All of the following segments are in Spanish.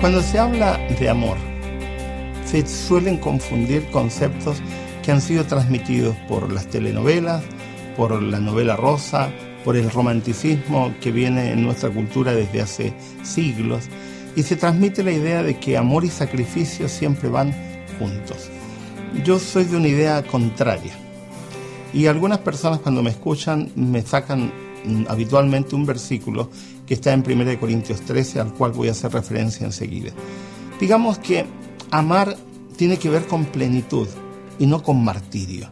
Cuando se habla de amor, se suelen confundir conceptos que han sido transmitidos por las telenovelas, por la novela rosa, por el romanticismo que viene en nuestra cultura desde hace siglos, y se transmite la idea de que amor y sacrificio siempre van juntos. Yo soy de una idea contraria, y algunas personas cuando me escuchan me sacan mm, habitualmente un versículo que está en 1 Corintios 13, al cual voy a hacer referencia enseguida. Digamos que amar tiene que ver con plenitud y no con martirio.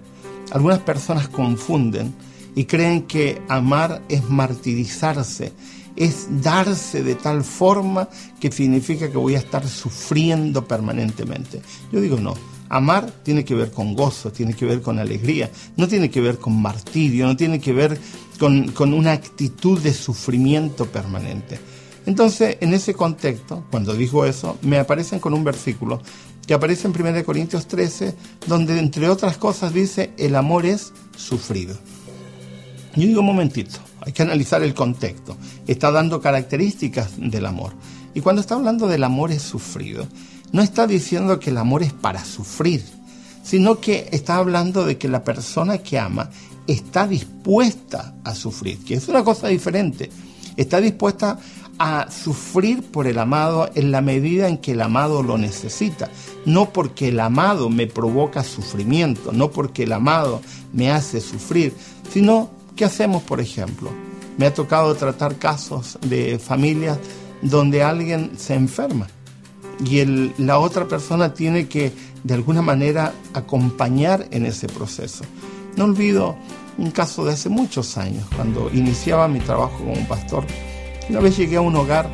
Algunas personas confunden y creen que amar es martirizarse, es darse de tal forma que significa que voy a estar sufriendo permanentemente. Yo digo no, amar tiene que ver con gozo, tiene que ver con alegría, no tiene que ver con martirio, no tiene que ver con, una actitud de sufrimiento permanente. Entonces, en ese contexto, cuando digo eso, me aparecen con un versículo que aparece en 1 Corintios 13, donde entre otras cosas dice, el amor es sufrido. Yo digo un momentito, hay que analizar el contexto. Está dando características del amor. Y cuando está hablando del amor es sufrido, no está diciendo que el amor es para sufrir, sino que está hablando de que la persona que ama está dispuesta a sufrir, que es una cosa diferente. Está dispuesta a sufrir por el amado en la medida en que el amado lo necesita, no porque el amado me provoca sufrimiento, no porque el amado me hace sufrir, sino ¿Qué hacemos, por ejemplo? Me ha tocado tratar casos de familias donde alguien se enferma y la otra persona tiene que de alguna manera acompañar en ese proceso. No olvido un caso de hace muchos años, cuando iniciaba mi trabajo como pastor. Una vez llegué a un hogar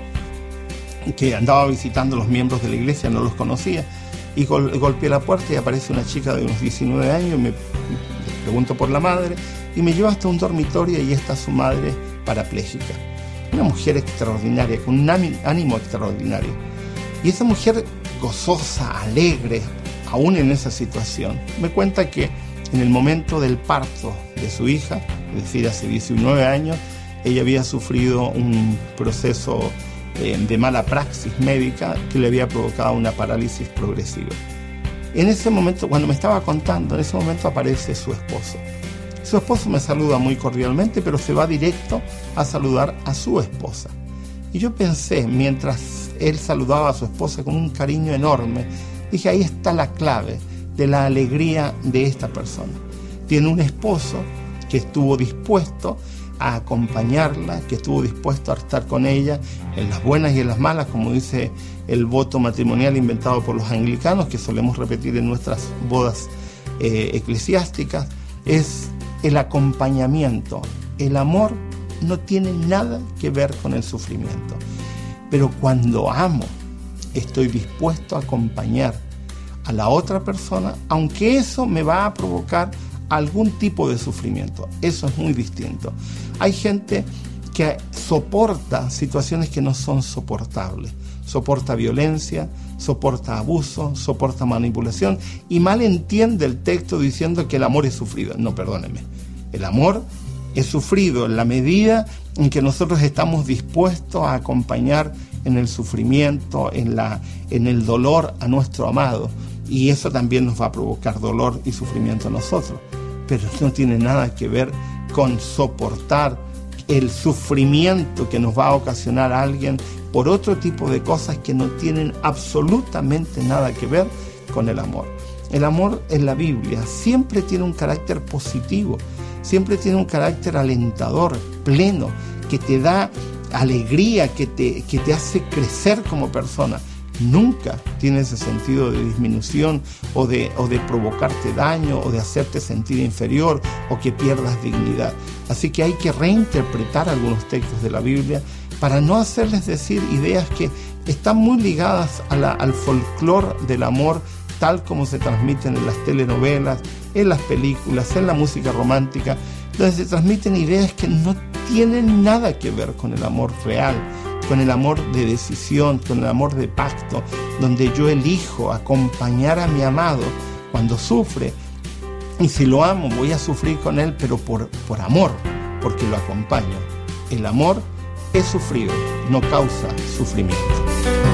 que andaba visitando los miembros de la iglesia, no los conocía, y golpeé la puerta y aparece una chica de unos 19 años me pregunto por la madre y me lleva hasta un dormitorio y está su madre parapléjica. Una mujer extraordinaria, con un ánimo extraordinario. Y esa mujer gozosa, alegre, aún en esa situación, me cuenta que en el momento del parto de su hija, es decir, hace 19 años, ella había sufrido un proceso eh, de mala praxis médica que le había provocado una parálisis progresiva. En ese momento, cuando me estaba contando, en ese momento aparece su esposo. Su esposo me saluda muy cordialmente, pero se va directo a saludar a su esposa. Y yo pensé, mientras él saludaba a su esposa con un cariño enorme, dije, ahí está la clave de la alegría de esta persona. Tiene un esposo que estuvo dispuesto a acompañarla, que estuvo dispuesto a estar con ella en las buenas y en las malas, como dice el voto matrimonial inventado por los anglicanos, que solemos repetir en nuestras bodas eh, eclesiásticas, es el acompañamiento. El amor no tiene nada que ver con el sufrimiento. Pero cuando amo, estoy dispuesto a acompañar a la otra persona, aunque eso me va a provocar algún tipo de sufrimiento. Eso es muy distinto. Hay gente que soporta situaciones que no son soportables. Soporta violencia, soporta abuso, soporta manipulación y mal entiende el texto diciendo que el amor es sufrido. No, perdóneme. El amor es sufrido en la medida en que nosotros estamos dispuestos a acompañar en el sufrimiento, en, la, en el dolor a nuestro amado. Y eso también nos va a provocar dolor y sufrimiento a nosotros. Pero no tiene nada que ver con soportar el sufrimiento que nos va a ocasionar a alguien por otro tipo de cosas que no tienen absolutamente nada que ver con el amor. El amor en la Biblia siempre tiene un carácter positivo siempre tiene un carácter alentador, pleno, que te da alegría, que te, que te hace crecer como persona. Nunca tiene ese sentido de disminución o de, o de provocarte daño o de hacerte sentir inferior o que pierdas dignidad. Así que hay que reinterpretar algunos textos de la Biblia para no hacerles decir ideas que están muy ligadas al folclore del amor tal como se transmiten en las telenovelas, en las películas, en la música romántica, donde se transmiten ideas que no tienen nada que ver con el amor real, con el amor de decisión, con el amor de pacto, donde yo elijo acompañar a mi amado cuando sufre. Y si lo amo, voy a sufrir con él, pero por, por amor, porque lo acompaño. El amor es sufrido, no causa sufrimiento.